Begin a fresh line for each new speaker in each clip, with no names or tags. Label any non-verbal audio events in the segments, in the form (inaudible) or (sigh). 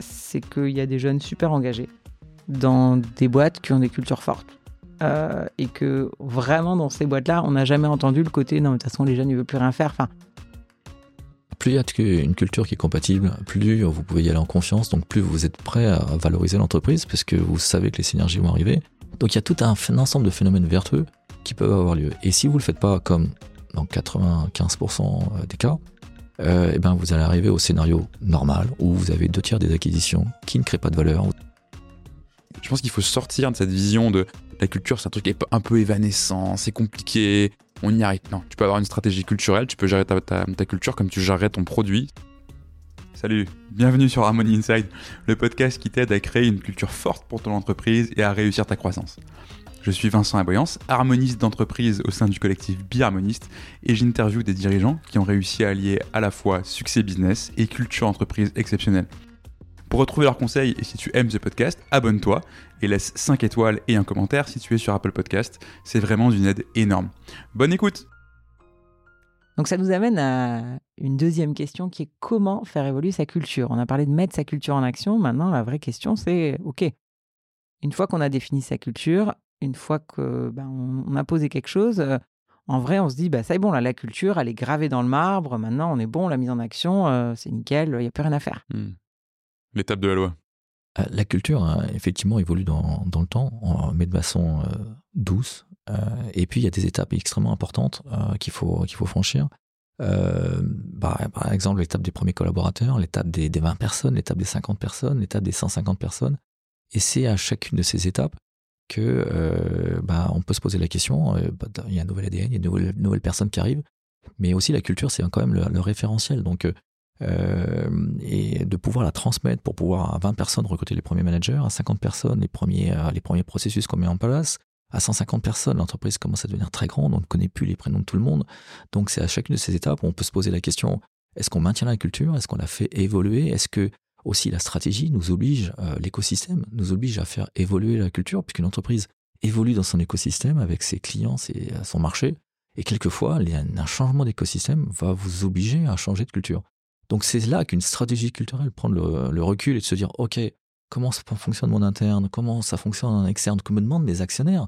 c'est qu'il y a des jeunes super engagés dans des boîtes qui ont des cultures fortes. Euh, et que vraiment dans ces boîtes-là, on n'a jamais entendu le côté non, de toute façon, les jeunes, ils veulent plus rien faire.
Plus il y a une culture qui est compatible, plus vous pouvez y aller en confiance, donc plus vous êtes prêt à valoriser l'entreprise parce que vous savez que les synergies vont arriver. Donc il y a tout un, ensemble de phénomènes vertueux qui peuvent avoir lieu. Et si vous le faites pas comme dans 95% des cas, euh, eh ben vous allez arriver au scénario normal où vous avez deux tiers des acquisitions qui ne créent pas de valeur.
Je pense qu'il faut sortir de cette vision de la culture, c'est un truc un peu évanescent, c'est compliqué, on y arrive. Non, tu peux avoir une stratégie culturelle, tu peux gérer ta, ta culture comme tu gérerais ton produit. Salut, bienvenue sur Harmony Inside, le podcast qui t'aide à créer une culture forte pour ton entreprise et à réussir ta croissance. Je suis Vincent Aboyance, harmoniste d'entreprise au sein du collectif Biharmoniste et j'interviewe des dirigeants qui ont réussi à allier à la fois succès business et culture entreprise exceptionnelle. Pour retrouver leurs conseils et si tu aimes ce podcast, abonne-toi et laisse 5 étoiles et un commentaire si tu es sur Apple Podcast. C'est vraiment d'une aide énorme. Bonne écoute
donc ça nous amène à une deuxième question qui est comment faire évoluer sa culture? On a parlé de mettre sa culture en action. Maintenant, la vraie question, c'est OK. Une fois qu'on a défini sa culture, une fois que ben, on, a posé quelque chose, euh, en vrai, on se dit, bah, ça est bon, là, la culture, elle est gravée dans le marbre. Maintenant, on est bon, la mise en action, euh, c'est nickel, il n'y a plus rien à faire.
Hmm. L'étape de la loi.
Euh, la culture, hein, effectivement, évolue dans, le temps, mais de façon douce. et puis, il y a des étapes extrêmement importantes qu'il faut, qu'il faut franchir. Bah, par exemple, l'étape des premiers collaborateurs, l'étape des, des 20 personnes, l'étape des 50 personnes, l'étape des 150 personnes. Et c'est à chacune de ces étapes que euh, bah, on peut se poser la question, euh, bah, il y a un nouvel ADN, il y a une nouvelle, personne qui arrive, mais aussi la culture, c'est quand même le, référentiel. Donc, euh, et de pouvoir la transmettre pour pouvoir à 20 personnes recruter les premiers managers, à 50 personnes les premiers, les premiers processus qu'on met en place, à 150 personnes, l'entreprise commence à devenir très grande, on ne connaît plus les prénoms de tout le monde. Donc c'est à chacune de ces étapes où on peut se poser la question, est-ce qu'on maintient la culture? Est-ce qu'on la fait évoluer? Est-ce que aussi la stratégie nous oblige, euh, l'écosystème nous oblige à faire évoluer la culture, puisqu'une entreprise évolue dans son écosystème avec ses clients, ses, euh, son marché, et quelquefois, un changement d'écosystème va vous obliger à changer de culture. Donc c'est là qu'une stratégie culturelle, prendre le, recul et de se dire, OK, comment ça fonctionne mon interne, comment ça fonctionne en externe, que me demandent les actionnaires,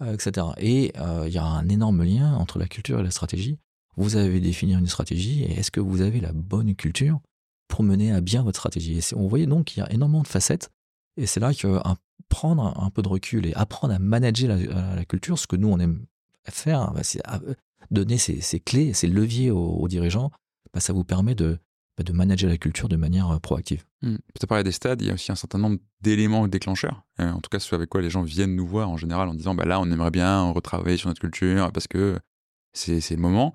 euh, etc. Et il y a un énorme lien entre la culture et la stratégie. Vous avez défini une stratégie et est-ce que vous avez la bonne culture? Pour mener à bien votre stratégie. On voyait donc qu'il y a énormément de facettes. Et c'est là que prendre un peu de recul et apprendre à manager la, culture, ce que nous on aime faire, bah, c'est donner ces, clés, ces leviers aux, dirigeants, bah, ça vous permet de, bah, de manager la culture de manière euh, proactive.
Mmh. Tu as parlé des stades, il y a aussi un certain nombre d'éléments déclencheurs. Euh, en tout cas, ce avec quoi les gens viennent nous voir en général en disant là, on aimerait bien retravailler sur notre culture parce que c'est le moment.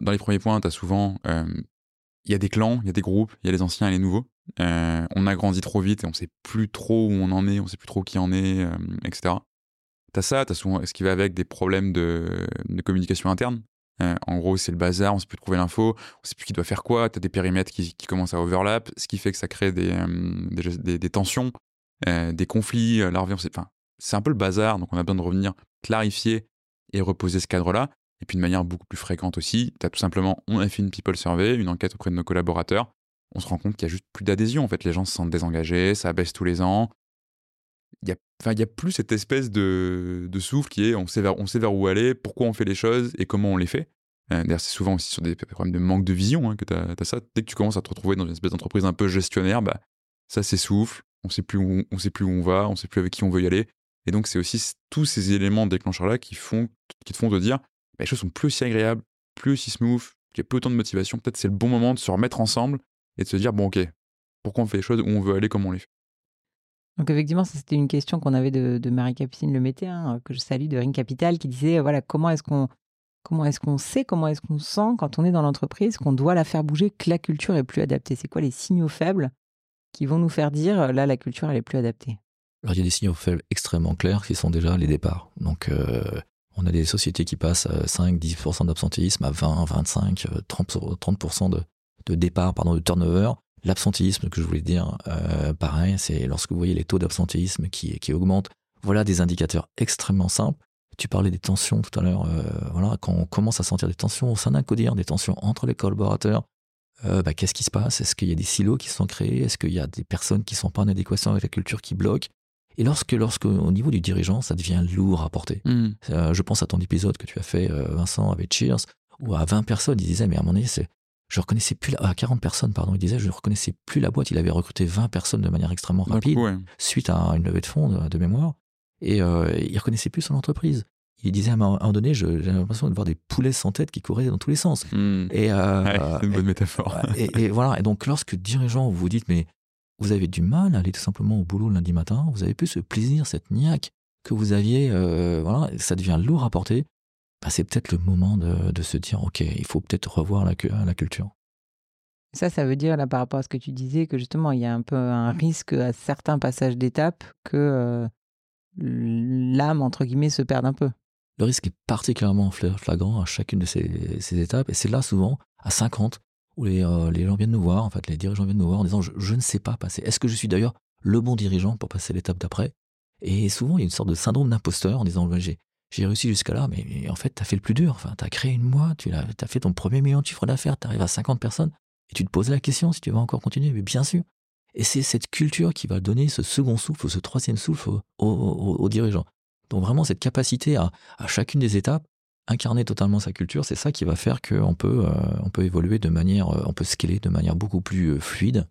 Dans les premiers points, tu as souvent euh, il y a des clans, il y a des groupes, il y a les anciens et les nouveaux. Euh, on a grandi trop vite et on sait plus trop où on en est, on sait plus trop qui en est, euh, etc. T'as ça, t'as souvent ce qui va avec des problèmes de, communication interne. Euh, en gros, c'est le bazar, on sait plus trouver l'info, on sait plus qui doit faire quoi, t'as des périmètres qui, commencent à overlap, ce qui fait que ça crée des, des, tensions, des conflits, enfin, c'est un peu le bazar, donc on a besoin de revenir clarifier et reposer ce cadre-là. Et puis de manière beaucoup plus fréquente aussi, tu tout simplement, on a fait une people survey, une enquête auprès de nos collaborateurs, on se rend compte qu'il y a juste plus d'adhésion. En fait, les gens se sentent désengagés, ça baisse tous les ans. Il y a, a plus cette espèce de, souffle qui est on sait, vers, on sait vers où aller, pourquoi on fait les choses et comment on les fait. Euh, d'ailleurs, c'est souvent aussi sur des problèmes de manque de vision hein, que tu as, ça. Dès que tu commences à te retrouver dans une espèce d'entreprise un peu gestionnaire, bah, ça s'essouffle, on sait plus on sait plus où on va, on sait plus avec qui on veut y aller. Et donc, c'est aussi tous ces éléments déclencheurs-là qui, qui te font te dire les choses sont plus aussi agréables, plus aussi smooth, il y a plus autant de motivation. Peut-être c'est le bon moment de se remettre ensemble et de se dire bon, ok, pourquoi on fait les choses, où on veut aller, comment on les fait?
Donc effectivement, c'était une question qu'on avait de, Marie-Capucine Le hein, que je salue de Ring Capital, qui disait voilà comment est-ce qu'on comment est-ce qu'on sait, comment est-ce qu'on sent quand on est dans l'entreprise qu'on doit la faire bouger, que la culture est plus adaptée? C'est quoi les signaux faibles qui vont nous faire dire là la culture elle est plus adaptée?
Alors il y a des signaux faibles extrêmement clairs qui sont déjà les départs. Donc euh, on a des sociétés qui passent 5-10% d'absentéisme à 20, 25, 30%, de, de départ, pardon, de turnover. L'absentéisme que je voulais dire, euh, pareil, c'est lorsque vous voyez les taux d'absentéisme qui, qui augmentent. Voilà des indicateurs extrêmement simples. Tu parlais des tensions tout à l'heure. Euh, voilà, quand on commence à sentir des tensions au sein d'un codir, des tensions entre les collaborateurs, bah, qu'est-ce qui se passe? Est-ce qu'il y a des silos qui sont créés? Est-ce qu'il y a des personnes qui ne sont pas en adéquation avec la culture qui bloquent Et lorsque, lorsque, au niveau du dirigeant, ça devient lourd à porter.
Hmm.
je pense à ton épisode que tu as fait, Vincent, avec Cheers, où à 20 personnes, il disait, mais à mon avis, c'est je reconnaissais plus la, à 40 personnes pardon il disait je ne reconnaissais plus la boîte. Il avait recruté 20 personnes de manière extrêmement rapide suite à une levée de fonds de, mémoire. Et euh, il reconnaissait plus son entreprise. Il disait à un moment donné j'ai l'impression de voir des poulets sans tête qui couraient dans tous les sens.
Hmm.
et
euh, une bonne métaphore.
et, voilà. Et donc lorsque dirigeant vous vous dites mais vous avez du mal à aller tout simplement au boulot lundi matin vous avez plus ce plaisir cette niaque que vous aviez euh, voilà ça devient lourd à porter bah, c'est peut-être le moment de, se dire, OK, il faut peut-être revoir la, la, culture.
Ça, ça veut dire, là, par rapport à ce que tu disais, que justement, il y a un peu un risque à certains passages d'étape que euh, l'âme, entre guillemets, se perde un peu.
Le risque est particulièrement flagrant à chacune de ces, étapes. Et c'est là, souvent, à 50, où les, euh, les, gens viennent nous voir, en fait, les dirigeants viennent nous voir en disant, je, ne sais pas passer. Est-ce que je suis d'ailleurs le bon dirigeant pour passer l'étape d'après? Et souvent, il y a une sorte de syndrome d'imposteur en disant, j'ai réussi jusqu'à là, mais, en fait, tu as fait le plus dur. Enfin, tu as créé une boîte, tu as, fait ton premier million de chiffre d'affaires, tu arrives à 50 personnes, et tu te poses la question si tu vas encore continuer. Mais bien sûr. Et c'est cette culture qui va donner ce second souffle, ce troisième souffle aux, dirigeants. Donc vraiment, cette capacité à, chacune des étapes, incarner totalement sa culture, c'est ça qui va faire qu'on peut, euh, on peut évoluer de manière, euh, on peut scaler de manière beaucoup plus euh, fluide,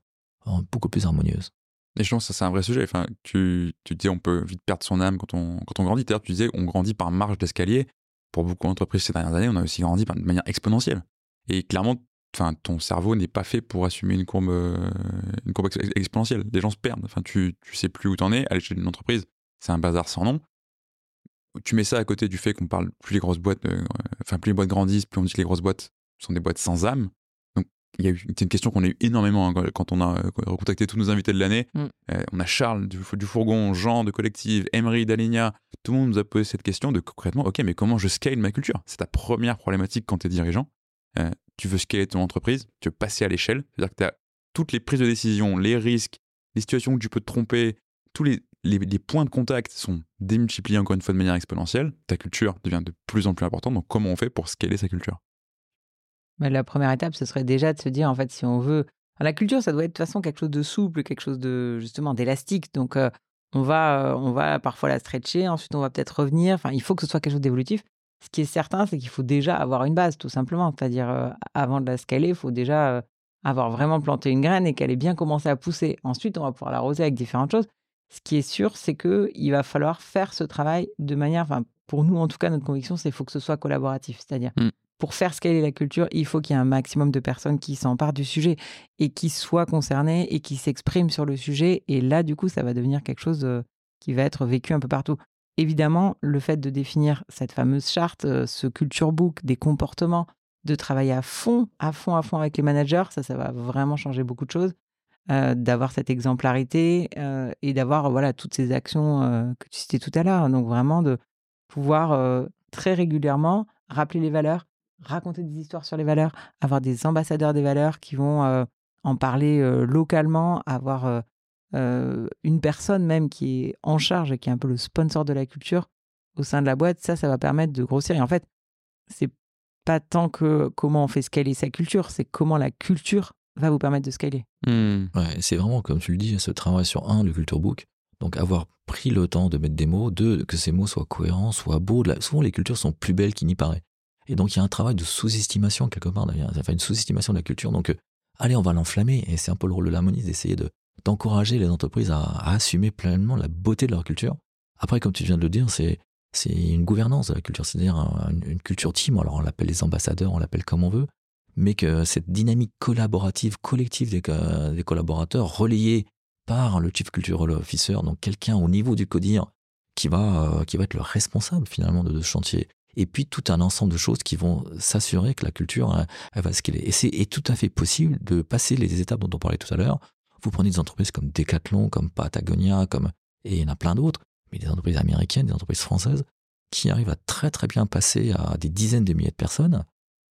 beaucoup plus harmonieuse.
Et je pense que c'est un vrai sujet. Enfin, tu, tu dis on peut vite perdre son âme quand on, quand on grandit. Tu disais on grandit par marge d'escalier. Pour beaucoup d'entreprises ces dernières années, on a aussi grandi de manière exponentielle. Et clairement, enfin, ton cerveau n'est pas fait pour assumer une courbe, une courbe exponentielle. Les gens se perdent. Enfin, tu, tu sais plus où t'en es. À l'échelle d'une entreprise, c'est un bazar sans nom. Tu mets ça à côté du fait qu'on parle plus les grosses boîtes, euh, enfin, plus les boîtes grandissent, plus on dit que les grosses boîtes sont des boîtes sans âme il y a c'est une question qu'on a eu énormément hein, quand on a euh, recontacté tous nos invités de l'année. Mm. Euh, on a Charles du, Fourgon, Jean de Collective, Emery d'Aligna. Tout le monde nous a posé cette question de concrètement, ok, mais comment je scale ma culture? C'est ta première problématique quand tu es dirigeant. Euh, tu veux scaler ton entreprise, tu veux passer à l'échelle. C'est-à-dire que tu as toutes les prises de décision, les risques, les situations où tu peux te tromper, tous les, les, points de contact sont démultipliés encore une fois de manière exponentielle. Ta culture devient de plus en plus importante. Donc, comment on fait pour scaler sa culture?
La première étape, ce serait déjà de se dire, en fait, si on veut. la culture, ça doit être de toute façon quelque chose de souple, quelque chose de justement d'élastique. Donc, euh, on, va, euh, on va parfois la stretcher, ensuite, on va peut-être revenir. Enfin, il faut que ce soit quelque chose d'évolutif. Ce qui est certain, c'est qu'il faut déjà avoir une base, tout simplement. C'est-à-dire, euh, avant de la scaler, il faut déjà avoir vraiment planté une graine et qu'elle ait bien commencé à pousser. Ensuite, on va pouvoir l'arroser avec différentes choses. Ce qui est sûr, c'est qu'il va falloir faire ce travail de manière, enfin, pour nous en tout cas, notre conviction, c'est qu'il faut que ce soit collaboratif. C'est-à-dire, mmh pour faire scaler la culture, il faut qu'il y ait un maximum de personnes qui s'emparent du sujet et qui soient concernées et qui s'expriment sur le sujet. Et là, du coup, ça va devenir quelque chose qui va être vécu un peu partout. Évidemment, le fait de définir cette fameuse charte, ce culture book des comportements, de travailler à fond, à fond, à fond avec les managers, ça, ça va vraiment changer beaucoup de choses. Euh, d'avoir cette exemplarité et d'avoir voilà toutes ces actions que tu citais tout à l'heure. Donc vraiment de pouvoir très régulièrement rappeler les valeurs, raconter des histoires sur les valeurs, avoir des ambassadeurs des valeurs qui vont euh, en parler euh, localement, avoir euh, une personne même qui est en charge et qui est un peu le sponsor de la culture au sein de la boîte, ça, ça va permettre de grossir. Et en fait, c'est pas tant que comment on fait scaler sa culture, c'est comment la culture va vous permettre de scaler.
Mmh. Ouais, c'est vraiment, comme tu le dis, ce travail sur un, le culture book. Donc avoir pris le temps de mettre des mots, deux, que ces mots soient cohérents, soient beaux. Souvent, les cultures sont plus belles qu'il n'y paraît. Et donc, il y a un travail de sous-estimation quelque part. Ça fait une sous-estimation de la culture. Donc, euh, allez, on va l'enflammer. Et c'est un peu le rôle de l'harmonie d'essayer de, d'encourager les entreprises à, assumer pleinement la beauté de leur culture. Après, comme tu viens de le dire, c'est, c'est une gouvernance de la culture, c'est-à-dire une, culture team. Alors, on l'appelle les ambassadeurs, on l'appelle comme on veut. Mais que cette dynamique collaborative, collective des, collaborateurs, relayée par le Chief Cultural Officer, donc quelqu'un au niveau du CODIR qui va, euh, qui va être le responsable finalement de ce chantier et puis tout un ensemble de choses qui vont s'assurer que la culture, hein, elle, va ce qu'elle est. Et c'est tout à fait possible de passer les étapes dont on parlait tout à l'heure. Vous prenez des entreprises comme Decathlon, comme Patagonia, comme et il y en a plein d'autres, mais des entreprises américaines, des entreprises françaises, qui arrivent à très très bien passer à des dizaines de milliers de personnes.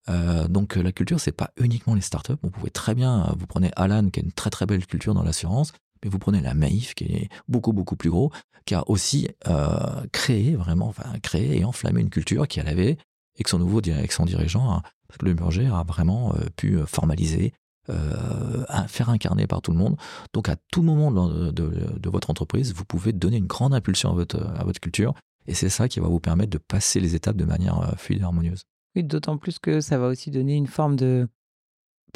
Euh, donc la culture, c'est pas uniquement les startups. Vous pouvez très bien, vous prenez Alan, qui a une très très belle culture dans l'assurance, mais vous prenez la Maïf, qui est beaucoup, beaucoup plus gros, qui a aussi euh, créé, vraiment, enfin, créé et enflammé une culture qu'elle avait, et que son nouveau avec son dirigeant, parce que le a vraiment euh, pu euh, formaliser faire incarner par tout le monde. Donc à tout moment de, de, votre entreprise, vous pouvez donner une grande impulsion à votre, à votre culture. Et c'est ça qui va vous permettre de passer les étapes de manière fluide et harmonieuse.
D'autant plus que ça va aussi donner une forme de,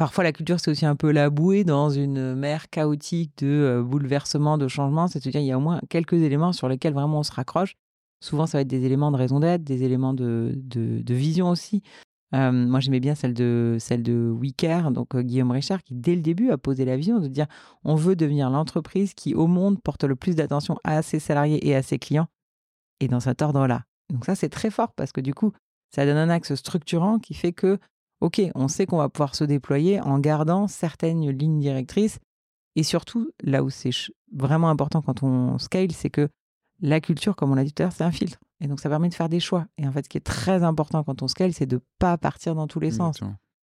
Parfois, la culture, c'est aussi un peu la bouée dans une mer chaotique de euh, bouleversements, de changements. C'est-à-dire, il y a au moins quelques éléments sur lesquels vraiment on se raccroche. Souvent, ça va être des éléments de raison d'être, des éléments de, de, vision aussi. Moi, j'aimais bien celle de, celle de Wicker, donc euh, Guillaume Richard, qui dès le début a posé la vision de dire on veut devenir l'entreprise qui, au monde, porte le plus d'attention à ses salariés et à ses clients, et dans cet ordre-là. Donc, ça, c'est très fort parce que du coup, ça donne un axe structurant qui fait que OK, on sait qu'on va pouvoir se déployer en gardant certaines lignes directrices. Et surtout, là où c'est vraiment important quand on scale, c'est que la culture, comme on l'a dit tout à l'heure, c'est un filtre. Et donc, ça permet de faire des choix. Et en fait, ce qui est très important quand on scale, c'est de ne pas partir dans tous les sens.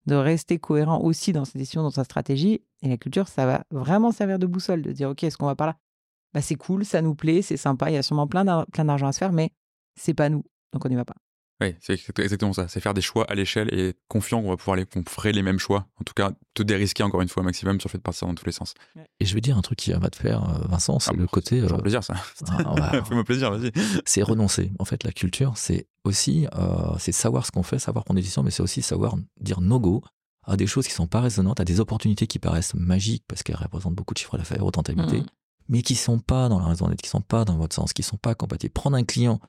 De rester cohérent aussi dans ses décisions, dans sa stratégie. Et la culture, ça va vraiment servir de boussole, de dire, OK, est-ce qu'on va par là? Bah, C'est cool, ça nous plaît, c'est sympa, il y a sûrement plein d'argent à se faire, mais c'est pas nous. Donc, on n'y va pas.
Oui, c'est exactement ça. C'est faire des choix à l'échelle et être confiant qu'on va pouvoir les, qu'on ferait les mêmes choix. En tout cas, te dérisquer encore une fois au maximum sur le fait de partir dans tous les sens.
Et je vais dire un truc qui va te faire, euh, Vincent, c'est ah, le côté.
Euh... plaisir, ça. (laughs) Ah, (laughs) Fais-moi plaisir, vas-y. (laughs)
C'est renoncer. En fait, la culture, c'est aussi, euh, c'est savoir ce qu'on fait, savoir prendre des décisions, mais c'est aussi savoir dire no go à des choses qui sont pas résonantes, à des opportunités qui paraissent magiques parce qu'elles représentent beaucoup de chiffres d'affaires, de rentabilité, mmh. mais qui sont pas dans la raison d'être, qui sont pas dans votre sens, qui sont pas compatibles. Prendre un client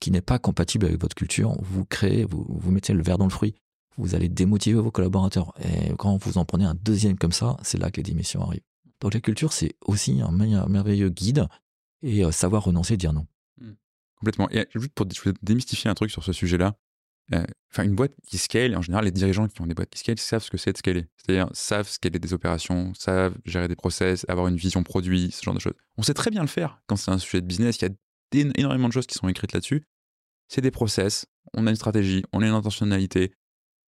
qui n'est pas compatible avec votre culture, vous créez, vous, vous mettez le verre dans le fruit, vous allez démotiver vos collaborateurs. Et quand vous en prenez un deuxième comme ça, c'est là que les démissions arrivent. Donc la culture, c'est aussi un merveilleux guide et euh, savoir renoncer dire non.
Mmh. Complètement. Et juste pour démystifier un truc sur ce sujet-là, euh, une boîte qui scale, en général, les dirigeants qui ont des boîtes qui scale savent ce que c'est de scaler. C'est-à-dire savent scaler des opérations, savent gérer des process, avoir une vision produit, ce genre de choses. On sait très bien le faire quand c'est un sujet de business. Il y a énormément de choses qui sont écrites là-dessus. C'est des process, on a une stratégie, on a une intentionnalité,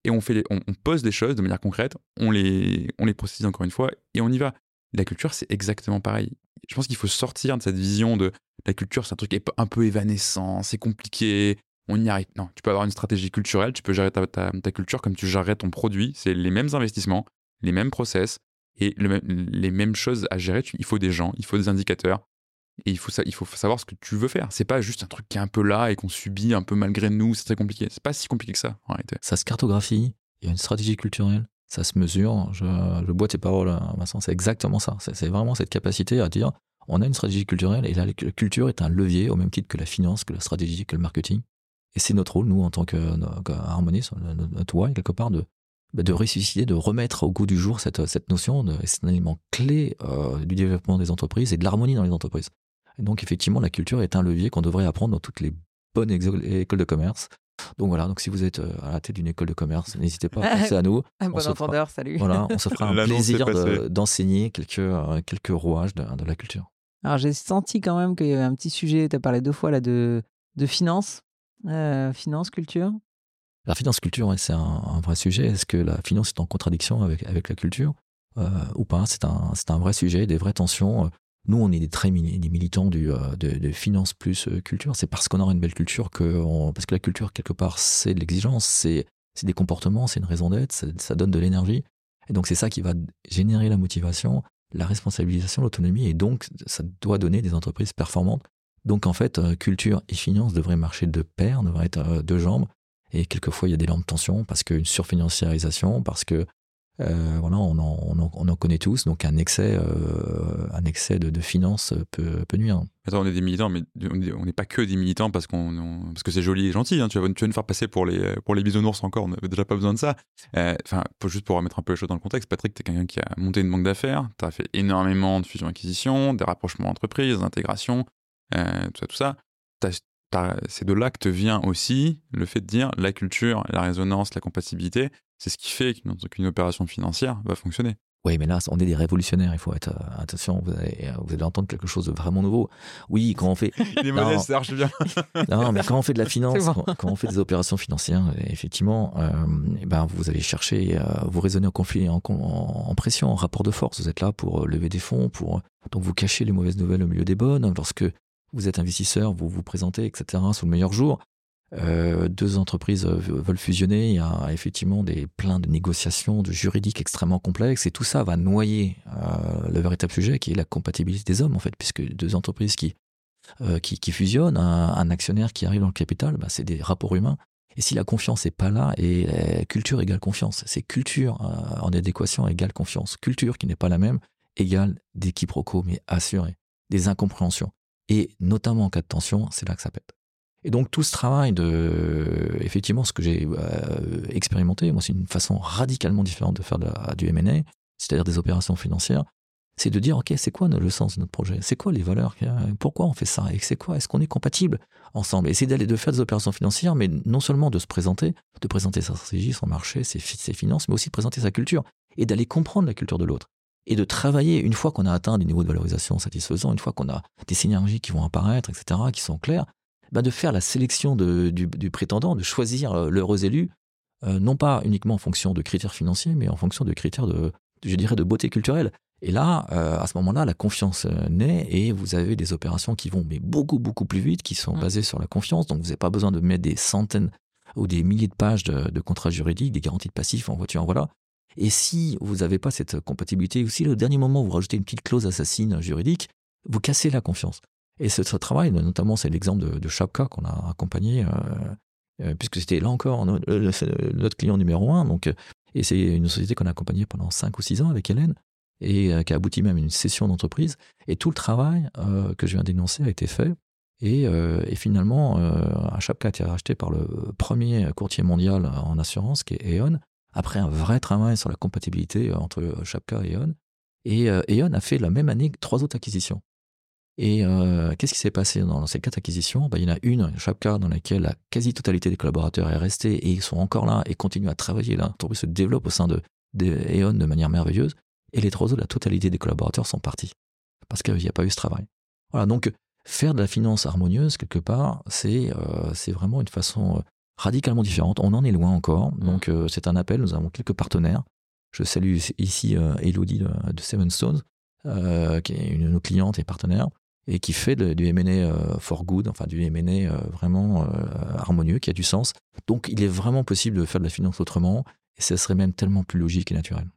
et on, fait on, pose des choses de manière concrète, on les, on les précise encore une fois, et on y va. La culture, c'est exactement pareil. Je pense qu'il faut sortir de cette vision de la culture, c'est un truc un peu évanescent, c'est compliqué, on y arrive. Non, tu peux avoir une stratégie culturelle, tu peux gérer ta, culture comme tu gérerais ton produit, c'est les mêmes investissements, les mêmes process, et les mêmes choses à gérer. Il faut des gens, il faut des indicateurs, et il faut, ça, il faut savoir ce que tu veux faire. C'est pas juste un truc qui est un peu là et qu'on subit un peu malgré nous. C'est très compliqué. C'est pas si compliqué que ça, en réalité.
Ça se cartographie. Il y a une stratégie culturelle. Ça se mesure. Je, je bois tes paroles, hein, Vincent. C'est exactement ça. C'est vraiment cette capacité à dire on a une stratégie culturelle et la culture est un levier au même titre que la finance, que la stratégie, que le marketing. Et c'est notre rôle, nous, en tant qu'harmoniste, notre why, quelque part, de, bah, de ressusciter, de remettre au goût du jour cette, cette notion. C'est un élément clé euh, du développement des entreprises et de l'harmonie dans les entreprises donc effectivement, la culture est un levier qu'on devrait apprendre dans toutes les bonnes écoles de commerce. Donc voilà, donc si vous êtes euh, à la tête d'une école de commerce, n'hésitez pas à (laughs) penser à nous.
Un bon entendeur, salut.
Voilà, on se (laughs) fera un plaisir d'enseigner quelques, euh, quelques rouages de, la culture.
Alors j'ai senti quand même qu'il y avait un petit sujet, tu as parlé deux fois là de, de finance, euh, finance, culture.
La finance culture, c'est un, vrai sujet. Est-ce que la finance est en contradiction avec, avec la culture? Ou pas C'est un, un vrai sujet, des vraies tensions. Nous, on est des très des militants du, euh, de, finance plus euh, culture. C'est parce qu'on aura une belle culture que, parce que la culture quelque part, c'est de l'exigence, c'est des comportements, c'est une raison d'être, ça, donne de l'énergie. Et donc c'est ça qui va générer la motivation, la responsabilisation, l'autonomie, et donc ça doit donner des entreprises performantes. Donc en fait, euh, culture et finance devraient marcher de pair, devraient être deux jambes. Et quelquefois, il y a des lents de tension parce qu'une surfinanciarisation, parce que euh, voilà, on en, connaît tous, donc un excès, euh, un excès de, finances peut, nuire.
Attends, on est des militants, mais on n'est pas que des militants parce, qu'on, parce que c'est joli et gentil. Hein. Tu, vas, tu vas nous faire passer pour les, pour les bisounours encore, on n'avait déjà pas besoin de ça. Euh, enfin, juste pour remettre un peu les choses dans le contexte, Patrick, tu es quelqu'un qui a monté une banque d'affaires, tu as fait énormément de fusion-acquisition, des rapprochements d'entreprises, d'intégration, tout ça, tout ça. C'est de là que te vient aussi le fait de dire la culture, la résonance, la compatibilité, c'est ce qui fait qu'une opération financière va fonctionner.
Oui, mais là, on est des révolutionnaires. Il faut être euh, attention. Vous allez, vous allez, entendre quelque chose de vraiment nouveau. Oui, quand on fait. (laughs)
Il est modeste, ça marche bien. (laughs)
non, mais quand on fait de la (laughs) finance, quand, on fait des opérations financières, effectivement, euh, eh ben, vous allez chercher, euh, vous raisonnez en conflit, en, en, pression, en rapport de force. Vous êtes là pour lever des fonds, pour donc vous cachez les mauvaises nouvelles au milieu des bonnes. Lorsque vous êtes investisseur, vous vous présentez, etc. sous le meilleur jour. euh, deux entreprises veulent fusionner, il y a effectivement des plein de négociations, de juridiques extrêmement complexes, et tout ça va noyer le véritable sujet qui est la compatibilité des hommes en fait, puisque deux entreprises qui qui, fusionnent, un, actionnaire qui arrive dans le capital, bah, c'est des rapports humains. Et si la confiance n'est pas là, et culture égale confiance, c'est culture en adéquation égale confiance. Culture qui n'est pas la même égale des quiproquos, mais assurés, des incompréhensions. Et notamment en cas de tension, c'est là que ça pète. Et donc tout ce travail de, effectivement, ce que j'ai euh, expérimenté, moi c'est une façon radicalement différente de faire du M&A, c'est-à-dire des opérations financières, c'est de dire, ok, c'est quoi le sens de notre projet? C'est quoi les valeurs Pourquoi on fait ça? Et c'est quoi? Est-ce qu'on est compatible ensemble? Essayer d'aller de faire des opérations financières, mais non seulement de se présenter, de présenter sa stratégie, son marché, ses, ses finances, mais aussi de présenter sa culture et d'aller comprendre la culture de l'autre et de travailler une fois qu'on a atteint des niveaux de valorisation satisfaisants, une fois qu'on a des synergies qui vont apparaître, etc., qui sont claires, bah de faire la sélection du, prétendant, de choisir euh, l'heureux élu, euh, non pas uniquement en fonction de critères financiers, mais en fonction de critères de, je dirais, de beauté culturelle. Et là, euh, à ce moment-là, la confiance naît et vous avez des opérations qui vont mais beaucoup, beaucoup plus vite, qui sont mmh. basées sur la confiance. Donc, vous n'avez pas besoin de mettre des centaines ou des milliers de pages de, de contrats juridiques, des garanties de passifs en voiture, en voilà. Et si vous n'avez pas cette compatibilité, aussi au dernier moment, vous rajoutez une petite clause assassine juridique, vous cassez la confiance. Et ce, travail, notamment, c'est l'exemple de, de Chapka qu'on a accompagné, euh, euh, puisque c'était là encore notre, client numéro un. Donc, et c'est une société qu'on a accompagnée pendant 5 ou 6 ans avec Hélène, et euh, qui a abouti même à une session d'entreprise. Et tout le travail que je viens d'énoncer a été fait. Et, et finalement, Chapka a été racheté par le premier courtier mondial en assurance, qui est E.ON, après un vrai travail sur la compatibilité euh, entre euh, Shapka et E.ON. Et euh, E.ON a fait la même année trois autres acquisitions. Et qu'est-ce qui s'est passé dans ces quatre acquisitions? Ben, Il y en a une, Shapka, dans laquelle la quasi-totalité des collaborateurs est restée et ils sont encore là et continuent à travailler. L'entreprise se développe au sein de, de de manière merveilleuse. Et les trois autres, la totalité des collaborateurs sont partis parce qu'il n'y a pas eu ce travail. Voilà, donc faire de la finance harmonieuse, quelque part, c'est c'est vraiment une façon radicalement différente. On en est loin encore. Mm. Donc, euh, c'est un appel. Nous avons quelques partenaires. Je salue ici euh, Elodie de, Seven Stones, euh, qui est une de nos clientes et partenaire, et qui fait du M&A for good, enfin du M&A vraiment harmonieux, qui a du sens. Donc, il est vraiment possible de faire de la finance autrement, et ce serait même tellement plus logique et naturel.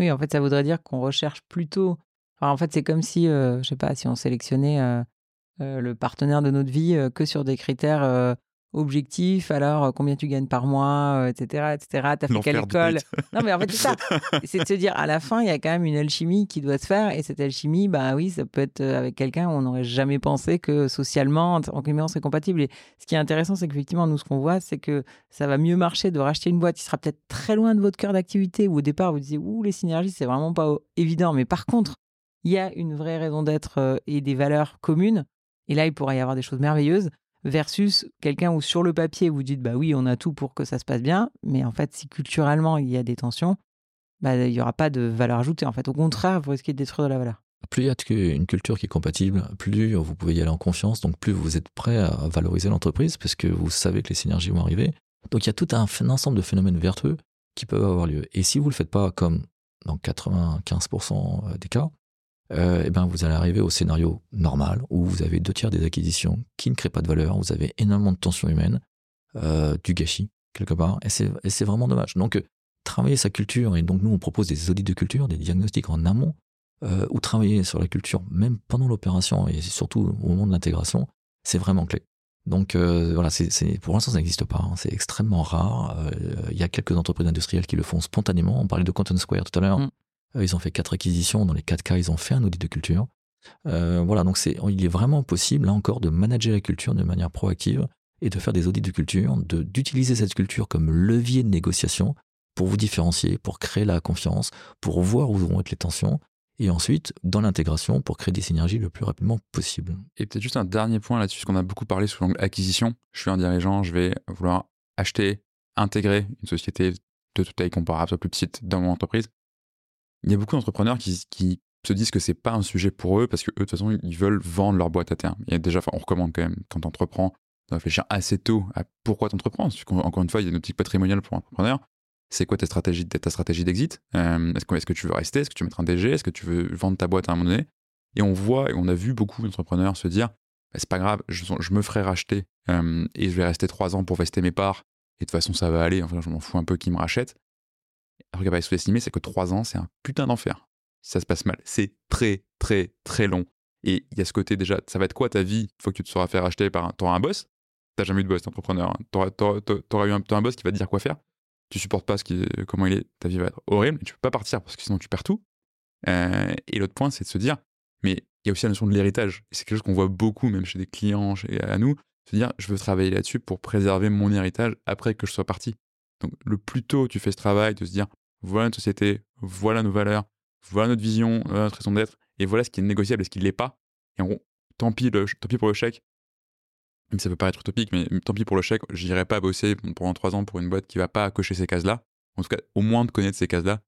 Oui, en fait, ça voudrait dire qu'on recherche plutôt. en fait, c'est comme si, je sais pas, si on sélectionnait le partenaire de notre vie que sur des critères objectif, alors euh, combien tu gagnes par mois, etc., euh, etc. T'as fait quelle école (laughs) Non, mais en fait, c'est ça. (laughs) C'est de se dire, à la fin, il y a quand même une alchimie qui doit se faire. Et cette alchimie, bah oui, ça peut être euh, avec quelqu'un où on n'aurait jamais pensé que socialement, en guillemets, on serait compatible. Et ce qui est intéressant, c'est qu'effectivement, nous, ce qu'on voit, c'est que ça va mieux marcher de racheter une boîte qui sera peut-être très loin de votre cœur d'activité, où au départ, vous disiez, ouh, les synergies, c'est vraiment pas évident. Mais par contre, il y a une vraie raison d'être et des valeurs communes. Et là, il pourrait y avoir des choses merveilleuses versus quelqu'un où sur le papier vous dites bah oui on a tout pour que ça se passe bien mais en fait si culturellement il y a des tensions bah, il n'y aura pas de valeur ajoutée en fait au contraire vous risquez de détruire de la valeur
plus il y a une culture qui est compatible, plus vous pouvez y aller en confiance, donc plus vous êtes prêt à valoriser l'entreprise, parce que vous savez que les synergies vont arriver. Donc il y a tout un, ensemble de phénomènes vertueux qui peuvent avoir lieu. Et si vous ne le faites pas comme dans 95% des cas, euh, eh ben vous allez arriver au scénario normal où vous avez deux tiers des acquisitions qui ne créent pas de valeur, vous avez énormément de tensions humaines, euh, du gâchis quelque part, et c'est vraiment dommage. Donc travailler sa culture, et donc nous on propose des audits de culture, des diagnostics en amont, euh, ou travailler sur la culture même pendant l'opération et surtout au moment de l'intégration, c'est vraiment clé. Donc voilà, pour l'instant ça n'existe pas, hein. c'est extrêmement rare. Il y a quelques entreprises industrielles qui le font spontanément. On parlait de Content Square tout à l'heure. Mm. Euh, ils ont fait quatre acquisitions. Dans les quatre cas, ils ont fait un audit de culture. Euh, voilà, donc c'est, il est vraiment possible, là encore, de manager la culture de manière proactive et de faire des audits de culture, de, d'utiliser cette culture comme levier de négociation pour vous différencier, pour créer la confiance, pour voir où vont être les tensions, et ensuite, dans l'intégration, pour créer des synergies le plus rapidement possible.
Et peut-être juste un dernier point là-dessus, parce qu'on a beaucoup parlé sur l'acquisition. Je suis un dirigeant, je vais vouloir acheter, intégrer une société de toute taille comparable, soit plus petite, dans mon entreprise il y a beaucoup d'entrepreneurs qui, se disent que c'est pas un sujet pour eux parce que eux, de toute façon, ils veulent vendre leur boîte à terme. A déjà, on recommande quand même, quand tu entreprends, de réfléchir assez tôt à pourquoi tu entreprends. Encore une fois, il y a une optique patrimoniale pour l'entrepreneur. C'est quoi ta stratégie, ta stratégie d'exit? Euh, Est-ce que, est que, tu veux rester? Est-ce que tu veux mettre un DG Est-ce que tu veux vendre ta boîte à un moment donné? Et on voit et on a vu beaucoup d'entrepreneurs se dire bah, c'est pas grave, je, je me ferai racheter euh, et je vais rester trois ans pour vester mes parts. Et de toute façon, ça va aller. Enfin, je m'en fous un peu qui me rachète. Alors, qu'il pas sous-estimer, c'est que trois ans, c'est un putain d'enfer. Ça se passe mal, c'est très, très, très long. Et il y a ce côté déjà, ça va être quoi ta vie? Une fois que tu te seras fait racheter par un, t'auras un boss? T'as jamais eu de boss, entrepreneur. Hein. T'auras, eu un, un boss qui va te dire quoi faire. Tu supportes pas ce qui, comment il est, ta vie va être horrible. Tu peux pas partir parce que sinon tu perds tout. Euh, et l'autre point, c'est de se dire, mais il y a aussi la notion de l'héritage. C'est quelque chose qu'on voit beaucoup, même chez des clients, chez, à nous, se dire, je veux travailler là-dessus pour préserver mon héritage après que je sois parti. Donc, le plus tôt tu fais ce travail, de se dire, voilà notre société, voilà nos valeurs, voilà notre vision, voilà notre raison d'être, et voilà ce qui est négociable et ce qui ne l'est pas. Et en gros, tant pis, le, tant pis pour le chèque. Même ça peut paraître utopique, mais tant pis pour le chèque, j'irai pas bosser pendant trois ans pour une boîte qui va pas cocher ces cases-là. En tout cas, au moins de connaître ces cases-là.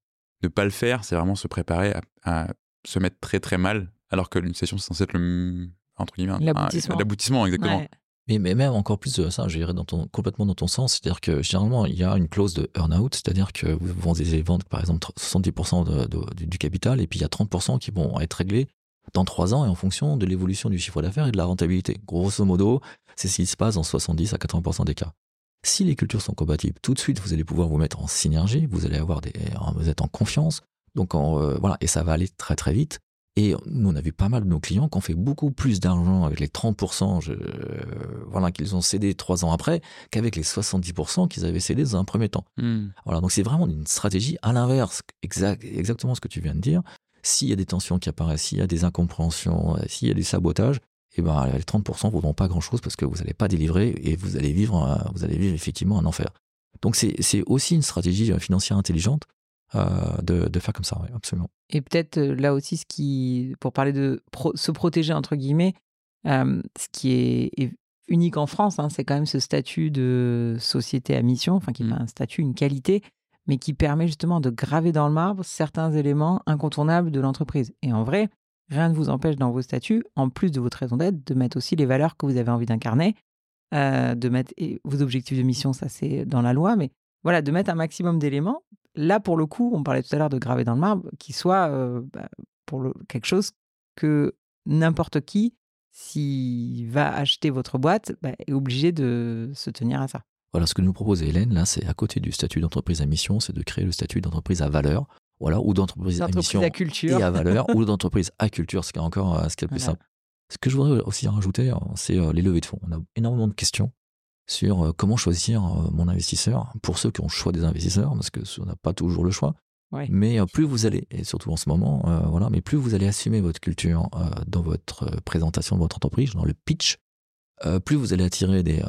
Ne pas le faire, c'est vraiment se préparer à, se mettre très très mal, alors que une session, c'est censé être le, entre guillemets, l'aboutissement, exactement.
Mais, même encore plus de ça, je dirais complètement dans ton sens, c'est-à-dire que généralement, il y a une clause de earn-out, c'est-à-dire que vous vendez vendre par exemple 70% du capital, et puis il y a 30% qui vont être réglés dans 3 ans et en fonction de l'évolution du chiffre d'affaires et de la rentabilité. Grosso modo, c'est ce qui se passe dans 70 à 80% des cas. Si les cultures sont compatibles, tout de suite, vous allez pouvoir vous mettre en synergie, vous allez avoir des, vous êtes en confiance, donc euh, voilà, et ça va aller très très vite. Et nous, on a vu pas mal de nos clients qui ont fait beaucoup plus d'argent avec les 30% je, voilà, qu'ils ont cédé trois ans après qu'avec les 70% qu'ils avaient cédé dans un premier temps. Hmm. Voilà, donc c'est vraiment une stratégie à l'inverse, exact, exactement ce que tu viens de dire. S'il y a des tensions qui apparaissent, s'il y a des incompréhensions, s'il y a des sabotages, eh ben, les 30% ne vaudront pas grand-chose parce que vous n'allez pas délivrer et vous allez vivre, vous allez vivre effectivement un enfer. Donc c'est aussi une stratégie financière intelligente euh, de, faire comme ça, absolument.
Et peut-être euh, là aussi, ce qui, pour parler de se protéger, entre guillemets, euh, ce qui est, unique en France, hein, c'est quand même ce statut de société à mission, enfin qui mmh. un statut, une qualité, mais qui permet justement de graver dans le marbre certains éléments incontournables de l'entreprise. Et en vrai, rien ne vous empêche dans vos statuts, en plus de votre raison d'être, de mettre aussi les valeurs que vous avez envie d'incarner, de mettre vos objectifs de mission, ça c'est dans la loi, mais voilà, de mettre un maximum d'éléments là, pour le coup, on parlait tout à l'heure de graver dans le marbre, qui soit euh, bah, pour le, quelque chose que n'importe qui, s'il va acheter votre boîte, bah, est obligé de se tenir à ça.
Voilà, ce que nous propose Hélène, là, c'est à côté du statut d'entreprise à mission, c'est de créer le statut d'entreprise à valeur, voilà, ou d'entreprise à mission
à culture.
et à valeur, (laughs) ou d'entreprise à culture, ce qui est encore euh, ce qui est le plus simple. Ce que je voudrais aussi rajouter, hein, c'est euh, les levées de fonds. On a énormément de questions sur euh, comment choisir euh, mon investisseur pour ceux qui ont le choix des investisseurs, parce que on n'a pas toujours le choix. Mais euh, plus vous allez, et surtout en ce moment, voilà, mais plus vous allez assumer votre culture dans votre présentation de votre entreprise, dans le pitch, plus vous allez attirer des,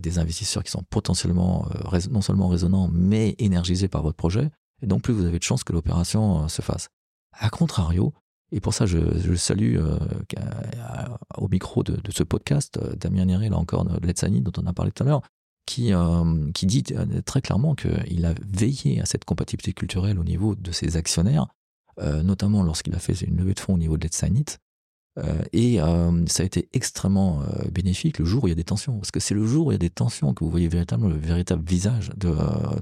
des investisseurs qui sont potentiellement non seulement résonnants, mais énergisés par votre projet, et donc plus vous avez de chances que l'opération se fasse. A contrario, et pour ça, je, salue euh, au micro de, ce podcast euh, Damien Néré, là encore, de Let's dont on a parlé tout à l'heure, qui, euh, qui dit très clairement qu'il a veillé à cette compatibilité culturelle au niveau de ses actionnaires, notamment lorsqu'il a fait une levée de fonds au niveau de Let's et ça a été extrêmement bénéfique le jour où il y a des tensions. Parce que c'est le jour où il y a des tensions que vous voyez véritablement le véritable visage de,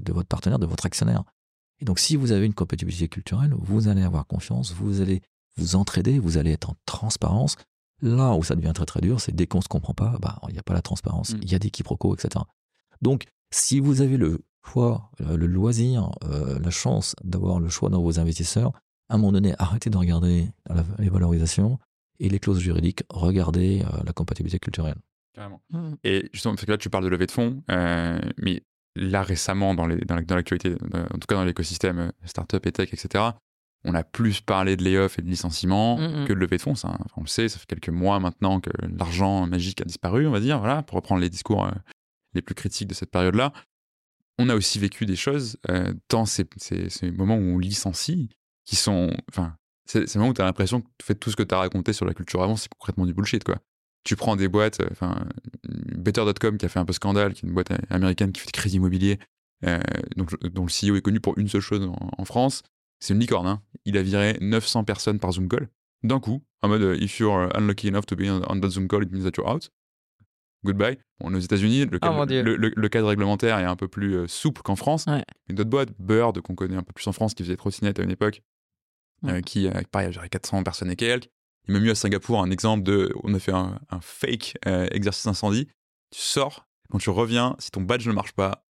de votre partenaire, de votre actionnaire. Et donc, si vous avez une compatibilité culturelle, vous allez avoir confiance, vous allez vous entraider, vous allez être en transparence. Là où ça devient très très dur, c'est dès qu'on ne se comprend pas, bah, il n'y a pas la transparence, mm. il y a des quiproquos, etc. Donc, si vous avez le choix, euh, le loisir, euh, la chance d'avoir le choix dans vos investisseurs, à un moment donné, arrêtez de regarder les valorisations et les clauses juridiques, regardez euh, la compatibilité culturelle.
Carrément. Mm. Et justement, parce que là, tu parles de levée de fonds, mais là récemment, dans l'actualité, en tout cas dans l'écosystème startup et tech, etc., on a plus parlé de layoff et de licenciement mm, mm. que de levée de fonds. Ça, on le sait, ça fait quelques mois maintenant que l'argent magique a disparu, on va dire, voilà, pour reprendre les discours euh, les plus critiques de cette période-là. On a aussi vécu des choses euh, dans ces, moments où on licencie qui sont. Enfin, c'est le moment où tu as l'impression que fait, tout ce que tu as raconté sur la culture avant, c'est concrètement du bullshit, quoi. Tu prends des boîtes, euh, enfin, Better.com qui a fait un peu scandale, qui est une boîte américaine qui fait des crédits immobiliers, dont, le CEO est connu pour une seule chose en France, c'est une licorne. Hein. Il a viré 900 personnes par Zoom call d'un coup, en mode euh, if you're unlucky enough to be on that Zoom call, it means that you're out. Goodbye. Bon, aux États-Unis, le,
oh,
le, cadre réglementaire est un peu plus euh, souple qu'en France. Une autre boîte, Bird, qu'on connaît un peu plus en France, qui faisait trottinette à une époque, euh, qui, pareil, a géré 400 personnes et quelques. Il y a même eu à Singapour un exemple de, on a fait un, un fake euh, exercice incendie. Tu sors, quand tu reviens, si ton badge ne marche pas,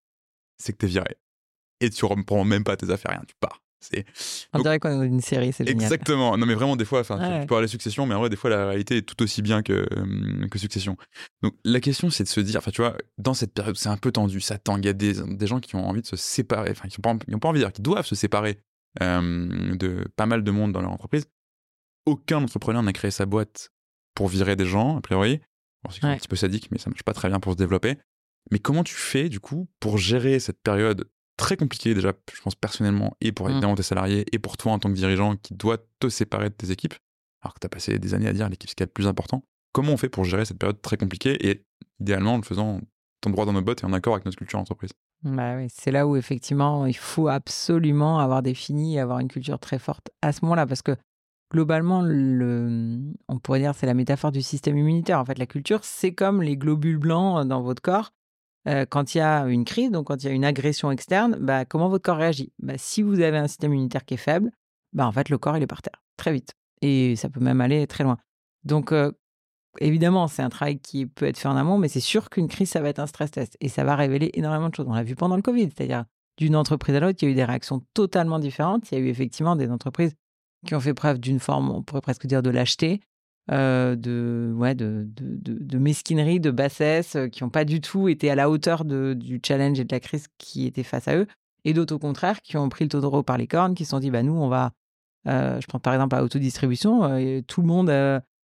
c'est que t'es viré. Et tu reprends même pas tes affaires, rien, tu pars. C'est
On
Donc-
dirait qu'on est dans une série, c'est génial.
exactement. Non mais vraiment des fois, enfin, tu-
Ouais.
tu peux avoir les successions, mais en vrai des fois la réalité est tout aussi bien que hum, que succession. Donc la question c'est de se dire, enfin tu vois, dans cette période c'est un peu tendu, ça tangue. Il y a des, des gens qui ont envie de se séparer, enfin qui n'ont pas, ils envie de dire, qui doivent se séparer euh, de pas mal de monde dans leur entreprise. Aucun entrepreneur n'a créé sa boîte pour virer des gens, a priori. Bon, c'est
Ouais.
un petit peu sadique, mais ça marche pas très bien pour se développer. Mais comment tu fais, du coup, pour gérer cette période très compliquée, déjà, je pense personnellement, et pour
Mm.
évidemment tes salariés, et pour toi en tant que dirigeant qui doit te séparer de tes équipes, alors que tu as passé des années à dire l'équipe, c'est de plus important. Comment on fait pour gérer cette période très compliquée et idéalement en le faisant ton droit dans nos bottes et en accord avec notre culture d'entreprise?
Bah oui, c'est là où effectivement il faut absolument avoir défini et avoir une culture très forte à ce moment-là parce que globalement, le, on pourrait dire c'est la métaphore du système immunitaire. En fait, la culture, c'est comme les globules blancs dans votre corps. Euh, quand il y a une crise, donc quand il y a une agression externe, bah, comment votre corps réagit? Bah, Si vous avez un système immunitaire qui est faible, bah, en fait, le corps, il est par terre, très vite. Et ça peut même aller très loin. Donc, euh, évidemment, c'est un travail qui peut être fait en amont, mais c'est sûr qu'une crise, ça va être un stress test. Et ça va révéler énormément de choses. On l'a vu pendant le Covid, c'est-à-dire d'une entreprise à l'autre, il y a eu des réactions totalement différentes. Il y a eu effectivement des entreprises qui ont fait preuve d'une forme, on pourrait presque dire, de lâcheté, euh, de, ouais, de, de, de, mesquinerie, de bassesse, euh, qui n'ont pas du tout été à la hauteur de, du challenge et de la crise qui était face à eux. Et d'autres, au contraire, qui ont pris le taureau par les cornes, qui se sont dit, bah, nous, on va. euh, je prends par exemple la autodistribution. tout le monde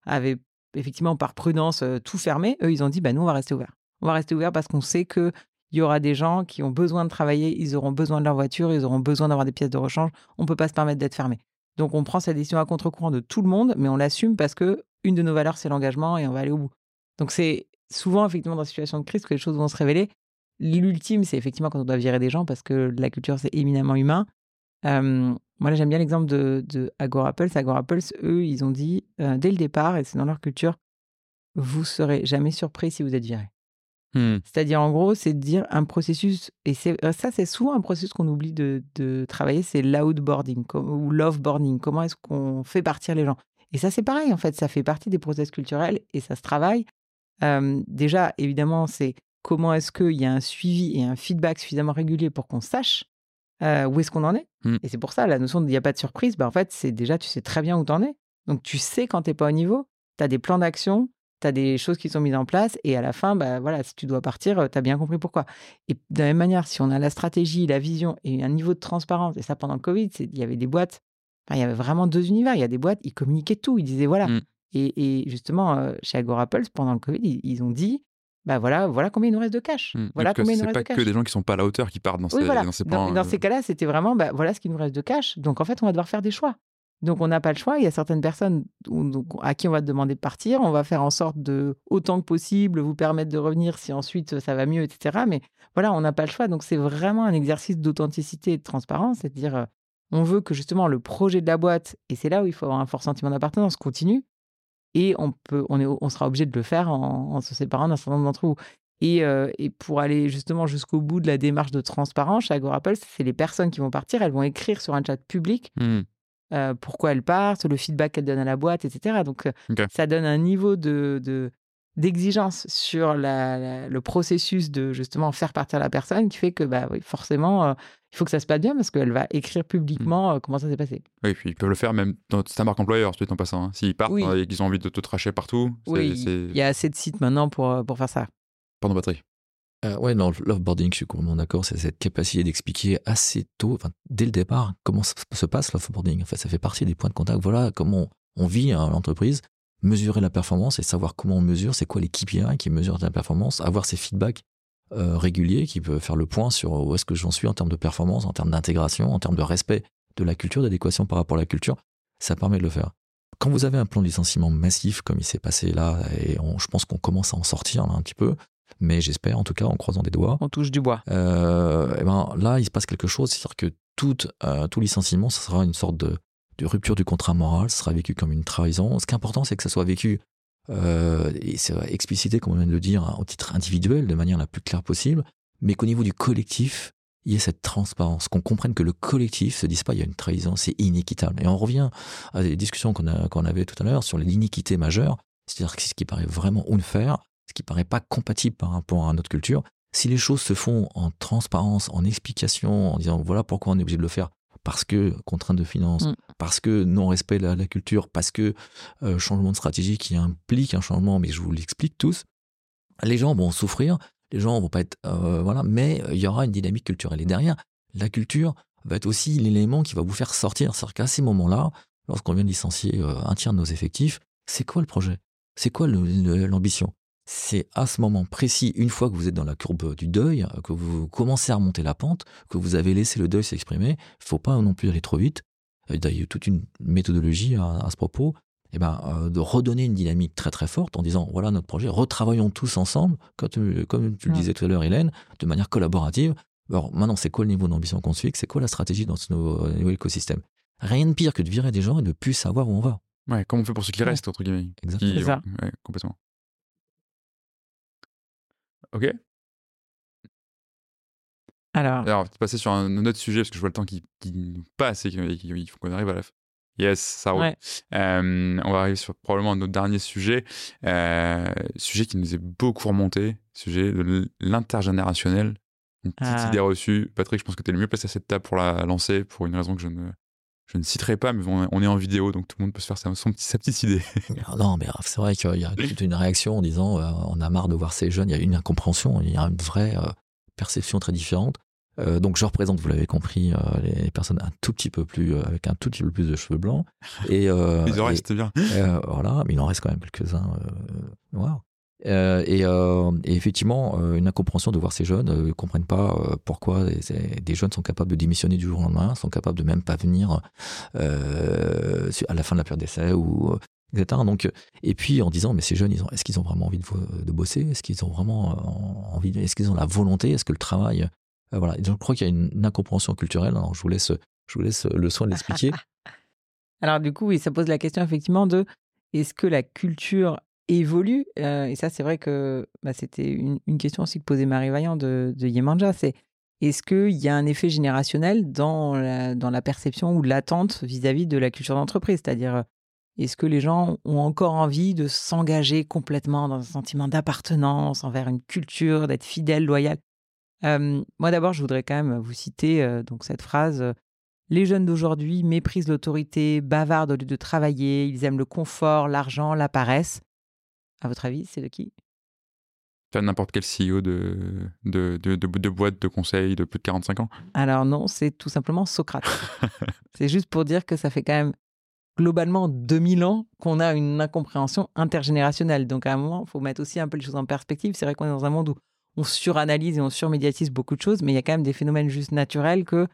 avait effectivement, par prudence, tout fermé. Eux, ils ont dit, bah, nous, on va rester ouverts. On va rester ouverts parce qu'on sait qu'il y aura des gens qui ont besoin de travailler, ils auront besoin de leur voiture, ils auront besoin d'avoir des pièces de rechange. On ne peut pas se permettre d'être fermé. Donc, on prend cette décision à contre-courant de tout le monde, mais on l'assume parce que une de nos valeurs, c'est l'engagement et on va aller au bout. Donc, c'est souvent, effectivement, dans des situations de crise que les choses vont se révéler. L'ultime, c'est effectivement quand on doit virer des gens parce que la culture, c'est éminemment humain. Moi, j'aime bien l'exemple de, de Agorapulse. Agorapulse, eux, ils ont dit dès le départ, et c'est dans leur culture, vous serez jamais surpris si vous êtes viré.
Hmm.
C'est-à-dire, en gros, c'est de dire un processus, et c'est, euh, ça, c'est souvent un processus qu'on oublie de, de travailler, c'est l'outboarding ou loveboarding. Comment est-ce qu'on fait partir les gens? Et ça, c'est pareil, en fait, ça fait partie des process culturels et ça se travaille. Euh, déjà, évidemment, c'est comment est-ce qu'il y a un suivi et un feedback suffisamment régulier pour qu'on sache euh, où est-ce qu'on en est.
Mm.
Et c'est pour ça, la notion de il n'y a pas de surprise, bah, en fait, c'est déjà, tu sais très bien où tu en es. Donc, tu sais quand tu n'es pas au niveau, tu as des plans d'action, tu as des choses qui sont mises en place, et à la fin, bah, voilà, si tu dois partir, tu as bien compris pourquoi. Et de la même manière, si on a la stratégie, la vision et un niveau de transparence, et ça pendant le Covid, c'est- il y avait des boîtes, enfin, il y avait vraiment deux univers. Il y a des boîtes, ils communiquaient tout, ils disaient voilà.
Mm.
Et, et justement, euh, chez Agorapulse, pendant le Covid, ils, ils ont dit bah voilà, voilà combien il nous reste de cash.
Hmm.
Voilà combien il nous
c'est
reste
pas
de cash.
que des gens qui sont pas à la hauteur qui partent dans
Oui,
ces,
voilà.
dans ces
dans
euh,
ces cas-là, c'était vraiment, bah, voilà ce qu'il nous reste de cash. Donc, en fait, on va devoir faire des choix. Donc, on n'a pas le choix. Il y a certaines personnes à qui on va demander de partir. On va faire en sorte de, autant que possible, vous permettre de revenir si ensuite ça va mieux, etc. Mais voilà, on n'a pas le choix. Donc, c'est vraiment un exercice d'authenticité et de transparence. C'est-à-dire, euh, on veut que justement le projet de la boîte, et c'est là où il faut avoir un fort sentiment d'appartenance, continue. Et on, peut, on, est, on sera obligé de le faire en, se séparant d'un certain nombre d'entre vous. Et, euh, et pour aller justement jusqu'au bout de la démarche de transparence, chez Agorapulse, c'est les personnes qui vont partir, elles vont écrire sur un chat public
hmm.
Euh, pourquoi elles partent, le feedback qu'elles donnent à la boîte, etc. Donc, euh, ça donne un niveau de, de- d'exigence sur la- la- le processus de justement faire partir la personne qui fait que bah, oui, forcément, euh, il faut que ça se passe bien parce qu'elle va écrire publiquement euh, comment ça s'est passé.
Oui, puis ils peuvent le faire même dans ta marque employeur, ensuite en passant. hein. S'ils partent
Oui.
et qu'ils ont envie de te tracher partout,
Oui, il y a assez de sites maintenant pour, pour faire ça.
pendant batterie.
Euh, ouais, non, l'offboarding, je suis complètement d'accord. C'est cette capacité d'expliquer assez tôt, enfin, dès le départ, comment se se passe l'offboarding. En fait, ça fait partie des points de contact. Voilà comment on vit à l'entreprise, mesurer la performance et savoir comment on mesure, c'est quoi les KPI qui mesurent la performance, avoir ces feedbacks euh, réguliers qui peuvent faire le point sur où est-ce que j'en suis en termes de performance, en termes d'intégration, en termes de respect de la culture, d'adéquation par rapport à la culture. Ça permet de le faire. Quand vous avez un plan de licenciement massif comme il s'est passé là, et je pense qu'on commence à en sortir un petit peu, mais j'espère en tout cas en croisant des doigts,
On touche du bois.
euh, eh ben, là, il se passe quelque chose, c'est-à-dire que tout, euh, tout licenciement, ça sera une sorte de, de rupture du contrat moral, ça sera vécu comme une trahison. Ce qui est important, c'est que ça soit vécu euh, et c'est explicité, comme on vient de le dire, au titre individuel, de manière la plus claire possible, mais qu'au niveau du collectif, il y ait cette transparence, qu'on comprenne que le collectif se dise pas il y a une trahison, c'est inéquitable. Et on revient à des discussions qu'on avait tout à l'heure sur l'iniquité majeure, c'est-à-dire ce qui paraît vraiment unfair, ce qui paraît pas compatible par rapport à notre culture. Si les choses se font en transparence, en explication, en disant voilà pourquoi on est obligé de le faire, parce que contrainte de finance, mm. parce que non-respect de la, culture, parce que euh, changement de stratégie qui implique un changement, mais je vous l'explique tous, les gens vont souffrir, les gens vont pas être euh, voilà, mais il y aura une dynamique culturelle. Et derrière, la culture va être aussi l'élément qui va vous faire sortir. C'est-à-dire qu'à ces moments-là, lorsqu'on vient de licencier euh, un tiers de nos effectifs, c'est quoi le projet? C'est quoi l'ambition? C'est à ce moment précis, une fois que vous êtes dans la courbe du deuil, que vous commencez à remonter la pente, que vous avez laissé le deuil s'exprimer, il ne faut pas non plus aller trop vite. Il y a toute une méthodologie à, ce propos. Et eh ben, euh, de redonner une dynamique très très forte en disant voilà notre projet, retravaillons tous ensemble, comme tu, comme tu le disais tout à l'heure, Hélène, de manière collaborative. Alors maintenant, c'est quoi le niveau d'ambition qu'on suit C'est quoi la stratégie dans ce nouveau, nouveau, écosystème? Rien de pire que de virer des gens et de ne plus savoir où on va.
Ouais, comment on fait pour ceux qui restent, entre guillemets
Exactement.
Ouais, complètement. Ok.
Alors,
Alors, passer sur un, autre sujet parce que je vois le temps qui, qui passe et qu'il faut qu'on arrive à la fin. Yes, ça roule. Euh, on va arriver sur probablement notre dernier sujet, euh, sujet qui nous est beaucoup remonté, sujet de l'intergénérationnel. Une petite
Ah.
idée reçue. Patrick, je pense que tu es le mieux placé à cette table pour la lancer pour une raison que je ne, je ne citerai pas, mais on est en vidéo, donc tout le monde peut se faire sa, son petit- sa petite idée. (laughs)
Non, mais c'est vrai qu'il y a toute une réaction en disant euh, on a marre de voir ces jeunes. Il y a une incompréhension, il y a une vraie euh, perception très différente. Euh, donc je représente, vous l'avez compris, les personnes un tout petit peu plus avec un tout petit peu plus de cheveux blancs. Et, (laughs)
oreilles,
et-
c'était bien.
voilà, mais il en reste quand même quelques-uns noirs. Euh, et, euh, et effectivement, euh, une incompréhension de voir ces jeunes ne comprennent pas pourquoi des, jeunes sont capables de démissionner du jour au lendemain, sont capables de même pas venir à la fin de la période d'essai ou etc. Donc, et puis en disant, mais ces jeunes, est-ce qu'ils ont vraiment envie de, bosser? Est-ce qu'ils ont vraiment envie Est-ce qu'ils ont la volonté? Est-ce que le travail Voilà. Donc, je crois qu'il y a une, incompréhension culturelle. Je vous laisse, je vous laisse le soin de l'expliquer. (laughs)
Alors du coup, oui, ça pose la question effectivement de est-ce que la culture évolue Euh, Et ça, c'est vrai que bah, c'était une, question aussi que posait Marie Vaillant de, de Yemanja. C'est est-ce qu'il y a un effet générationnel dans la, dans la perception ou l'attente vis-à-vis de la culture d'entreprise? C'est-à-dire, euh, est-ce que les gens ont encore envie de s'engager complètement dans un sentiment d'appartenance envers une culture, d'être fidèle, loyal? Euh, Moi, d'abord, je voudrais quand même vous citer donc cette phrase. les jeunes d'aujourd'hui méprisent l'autorité, bavardent au lieu de travailler, ils aiment le confort, l'argent, la paresse. À votre avis, c'est de qui?
N'importe quel CEO de, de, de, de, de boîte de conseil de plus de 45 ans?
Alors non, c'est tout simplement Socrate. (laughs) c'est juste pour dire que ça fait quand même globalement 2000 ans qu'on a une incompréhension intergénérationnelle. Donc à un moment, il faut mettre aussi un peu les choses en perspective. C'est vrai qu'on est dans un monde où on suranalyse et on surmédiatise beaucoup de choses, mais il y a quand même des phénomènes juste naturels que,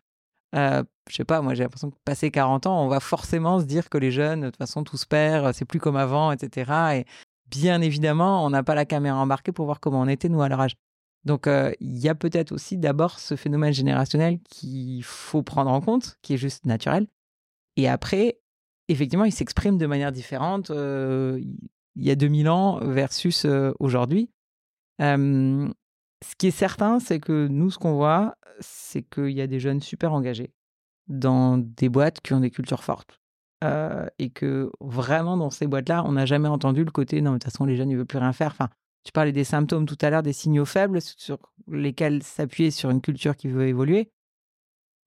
euh, je sais pas, moi j'ai l'impression que passé 40 ans, on va forcément se dire que les jeunes, de toute façon, tout se perd, c'est plus comme avant, etc. Et bien évidemment, on n'a pas la caméra embarquée pour voir comment on était, nous, à leur âge. Donc, euh, il y a peut-être aussi d'abord ce phénomène générationnel qu'il faut prendre en compte, qui est juste naturel. Et après, effectivement, il s'exprime de manière différente euh, il y a 2000 ans versus euh, aujourd'hui. Ce qui est certain, c'est que nous, ce qu'on voit, c'est qu'il y a des jeunes super engagés dans des boîtes qui ont des cultures fortes. Euh, et que vraiment, dans ces boîtes-là, on n'a jamais entendu le côté non, mais de toute façon, les jeunes, ils ne veulent plus rien faire. Enfin, tu parlais des symptômes tout à l'heure, des signaux faibles sur lesquels s'appuyer sur une culture qui veut évoluer.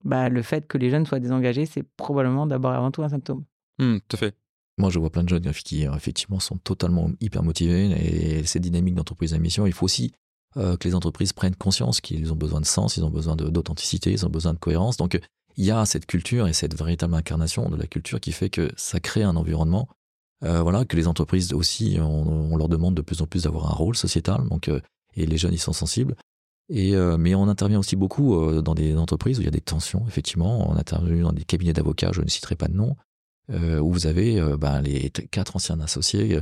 Bah, le fait que les jeunes soient désengagés, c'est probablement d'abord et avant tout un symptôme.
Hmm, tout à fait.
Moi, je vois plein de jeunes qui, euh, effectivement, sont totalement hyper motivés. Et ces dynamiques d'entreprise à mission, il faut aussi euh, que les entreprises prennent conscience qu'ils ont besoin de sens, ils ont besoin d'authenticité, ils ont besoin de cohérence. Donc, euh, il y a cette culture et cette véritable incarnation de la culture qui fait que ça crée un environnement. euh, voilà, que les entreprises aussi, on, leur demande de plus en plus d'avoir un rôle sociétal. Donc, euh, et les jeunes, ils sont sensibles. Et, euh, mais on intervient aussi beaucoup dans des entreprises où il y a des tensions, effectivement. On intervient dans des cabinets d'avocats, je ne citerai pas de nom, où vous avez ben, les quatre anciens associés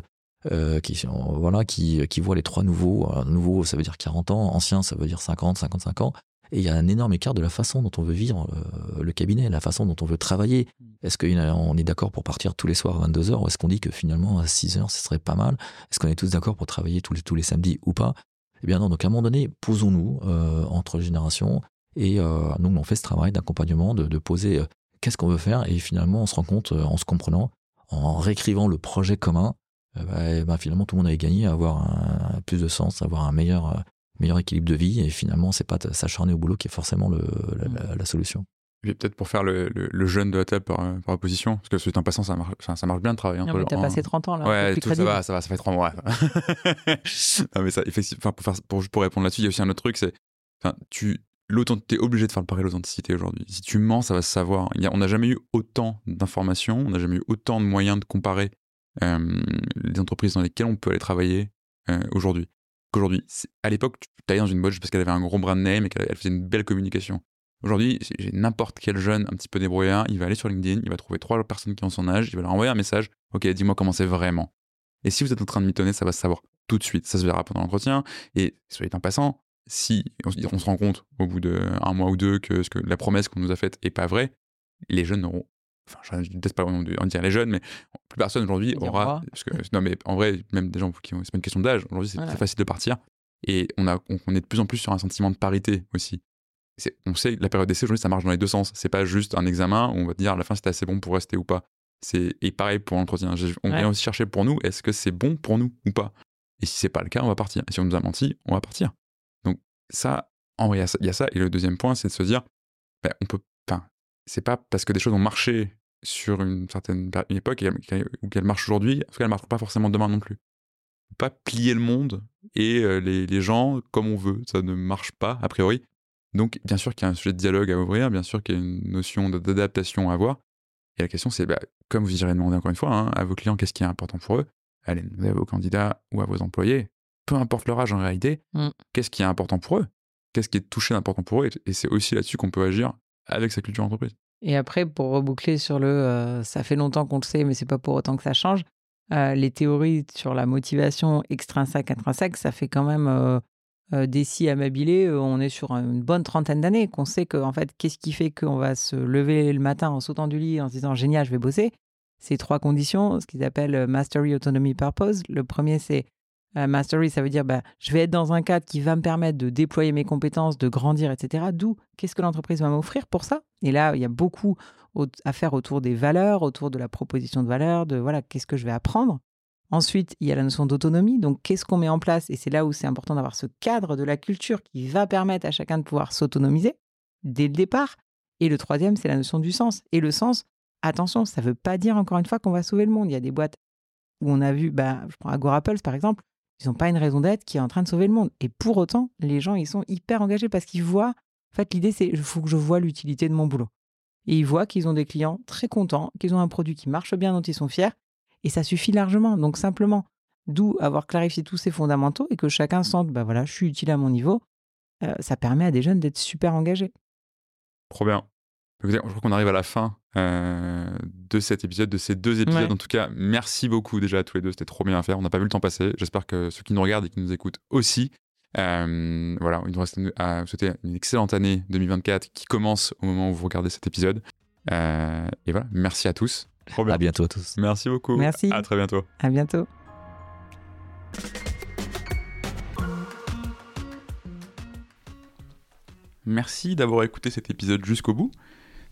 qui, voilà, qui, qui voient les trois nouveaux. Alors, nouveau, ça veut dire 40 ans, ancien, ça veut dire 50, 55 ans. Et il y a un énorme écart de la façon dont on veut vivre euh, le cabinet, la façon dont on veut travailler. Est-ce qu'on est d'accord pour partir tous les soirs à 22h ou est-ce qu'on dit que finalement à 6h ce serait pas mal? Est-ce qu'on est tous d'accord pour travailler tous les, tous les samedis ou pas? Eh bien non, donc à un moment donné, posons-nous euh, entre générations Et nous, on fait ce travail d'accompagnement, de, poser qu'est-ce qu'on veut faire. Et finalement, on se rend compte, en se comprenant, en réécrivant le projet commun, bah, bah, finalement, tout le monde avait gagné à avoir un, plus de sens, à avoir un meilleur, meilleur équilibre de vie. Et finalement, c'est pas s'acharner au boulot qui est forcément le, la, la, solution
peut-être pour faire le, le, jeune de la table par, par opposition, parce que c'est un passant, ça marche, ça, marche bien de travailler.
Non, mais t'as passé 30 ans là.
Ouais, tout, ça va, ça va, ça fait 3 mois. (laughs) non, mais ça, effectivement, pour, faire, pour, pour répondre là-dessus, il y a aussi un autre truc, c'est, tu, t'es obligé de faire le pari l'authenticité aujourd'hui. Si tu mens, ça va se savoir. Il y a, on n'a jamais eu autant d'informations, on n'a jamais eu autant de moyens de comparer euh, les entreprises dans lesquelles on peut aller travailler euh, aujourd'hui. Qu'aujourd'hui, à l'époque, tu allais dans une boîte parce qu'elle avait un gros brand name et qu'elle faisait une belle communication. Aujourd'hui, j'ai n'importe quel jeune un petit peu débrouillard, il va aller sur LinkedIn, il va trouver trois personnes qui ont son âge, il va leur envoyer un message. Ok, dis-moi comment c'est vraiment. Et si vous êtes en train de mitonner, ça va se savoir tout de suite. Ça se verra pendant l'entretien. Et soyez en passant, si on, se rend compte au bout d'un mois ou deux que, que la promesse qu'on nous a faite est pas vraie, les jeunes n'auront. Enfin, je ne déteste pas en dire les jeunes, mais plus personne aujourd'hui aura. Parce que, non, mais en vrai, même des gens qui ont. C'est pas une question d'âge. Aujourd'hui, c'est très facile de partir. Et on, a, on est de plus en plus sur un sentiment de parité aussi on sait que la période d'essai aujourd'hui ça marche dans les deux sens. C'est pas juste un examen où on va dire à la fin c'était assez bon pour rester ou pas. C'est et pareil pour l'entretien. On vient aussi chercher pour nous est-ce que c'est bon pour nous ou pas? Et si c'est pas le cas, on va partir. Et si on nous a menti, on va partir. Donc ça, en vrai, il y, a ça. Et le deuxième point, c'est de se dire, ben, on peut, enfin, c'est pas parce que des choses ont marché sur une certaine époque ou qu'elles marchent aujourd'hui, en tout cas, elles marcheront pas forcément demain non plus. Pas plier le monde et euh, les, les gens comme on veut. Ça ne marche pas, a priori. Donc, bien sûr qu'il y a un sujet de dialogue à ouvrir, bien sûr qu'il y a une notion d'adaptation à avoir. Et la question, c'est, bah, comme vous irez demander encore une fois hein, à vos clients qu'est-ce qui est important pour eux, allez demander à vos candidats ou à vos employés, peu importe leur âge en réalité, mm. qu'est-ce qui est important pour eux? Qu'est-ce qui est touché d'important pour eux? Et c'est aussi là-dessus qu'on peut agir avec sa culture d'entreprise.
Et après, pour reboucler sur le euh, ça fait longtemps qu'on le sait, mais c'est pas pour autant que ça change, euh, les théories sur la motivation extrinsèque, intrinsèque, ça fait quand même euh, euh, d'ici à Mabilé, euh, on est sur une bonne trentaine d'années, qu'on sait que, en fait, qu'est-ce qui fait qu'on va se lever le matin en sautant du lit en se disant génial, je vais bosser. C'est trois conditions, ce qu'ils appellent Mastery, Autonomy, Purpose. Le premier, c'est Mastery, ça veut dire bah, je vais être dans un cadre qui va me permettre de déployer mes compétences, de grandir, etc. D'où, qu'est-ce que l'entreprise va m'offrir pour ça? Et là, il y a beaucoup à faire autour des valeurs, autour de la proposition de valeur, de voilà, qu'est-ce que je vais apprendre. Ensuite, il y a la notion d'autonomie. Donc, qu'est-ce qu'on met en place? Et c'est là où c'est important d'avoir ce cadre de la culture qui va permettre à chacun de pouvoir s'autonomiser dès le départ. Et le troisième, c'est la notion du sens. Et le sens, attention, ça ne veut pas dire encore une fois qu'on va sauver le monde. Il y a des boîtes où on a vu, bah, je prends Agora Pulse par exemple, ils n'ont pas une raison d'être qui est en train de sauver le monde. Et pour autant, les gens, ils sont hyper engagés parce qu'ils voient, en fait, l'idée, c'est il faut que je vois l'utilité de mon boulot. Et ils voient qu'ils ont des clients très contents, qu'ils ont un produit qui marche bien, dont ils sont fiers. Et ça suffit largement. Donc simplement, d'où avoir clarifié tous ces fondamentaux et que chacun sente, bah voilà, je suis utile à mon niveau, euh, ça permet à des jeunes d'être super engagés.
Trop bien. Je crois qu'on arrive à la fin euh, de cet épisode, de ces deux épisodes. En tout cas, merci beaucoup déjà à tous les deux. C'était trop bien à faire. On n'a pas vu le temps passer. J'espère que ceux qui nous regardent et qui nous écoutent aussi. Euh, voilà, il nous reste à vous souhaiter une excellente année 2024 qui commence au moment où vous regardez cet épisode. et voilà, merci à tous.
À bientôt à tous.
Merci beaucoup.
Merci.
À très bientôt.
À bientôt.
Merci d'avoir écouté cet épisode jusqu'au bout.